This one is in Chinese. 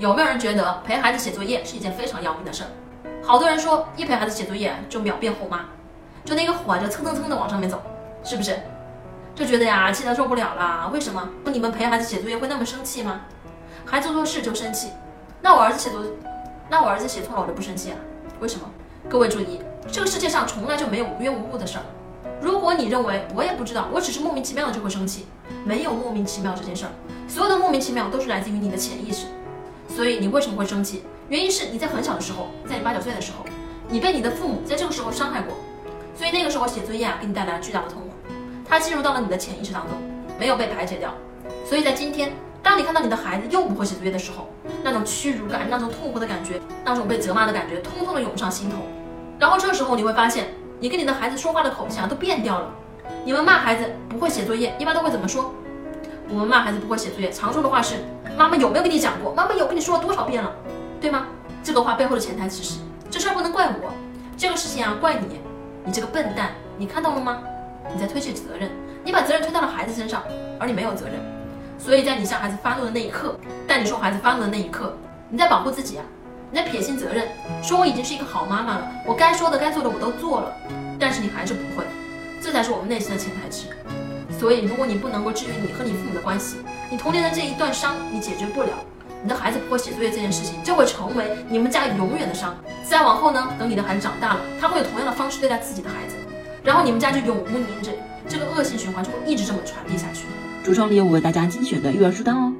有没有人觉得陪孩子写作业是一件非常要命的事儿？好多人说一陪孩子写作业就秒变后妈，就那个火就蹭蹭蹭的往上面走，是不是？就觉得呀气得受不了了。为什么？不你们陪孩子写作业会那么生气吗？孩子做错事就生气？那我儿子写作，那我儿子写错了我就不生气啊？为什么？各位注意，这个世界上从来就没有无缘无故的事儿。如果你认为我也不知道，我只是莫名其妙的就会生气，没有莫名其妙这件事儿，所有的莫名其妙都是来自于你的潜意识。所以你为什么会生气？原因是你在很小的时候，在你八九岁的时候，你被你的父母在这个时候伤害过，所以那个时候写作业啊，给你带来了巨大的痛苦，它进入到了你的潜意识当中，没有被排解掉。所以在今天，当你看到你的孩子又不会写作业的时候，那种屈辱感、那种痛苦的感觉、那种被责骂的感觉，通通的涌上心头。然后这时候你会发现，你跟你的孩子说话的口气啊都变掉了。你们骂孩子不会写作业，一般都会怎么说？我们骂孩子不会写作业，常说的话是：妈妈有没有跟你讲过？妈妈有跟你说了多少遍了，对吗？这个话背后的潜台词是：这事儿不能怪我，这个事情啊怪你，你这个笨蛋，你看到了吗？你在推卸责任，你把责任推到了孩子身上，而你没有责任。所以在你向孩子发怒的那一刻，在你说孩子发怒的那一刻，你在保护自己啊，你在撇清责任，说我已经是一个好妈妈了，我该说的该做的我都做了，但是你还是不会，这才是我们内心的潜台词。所以，如果你不能够治愈你和你父母的关系，你童年的这一段伤你解决不了，你的孩子不会写作业这件事情就会成为你们家永远的伤。再往后呢，等你的孩子长大了，他会有同样的方式对待自己的孩子，然后你们家就永无宁日，这个恶性循环就会一直这么传递下去。橱窗里有我为大家精选的育儿书单哦。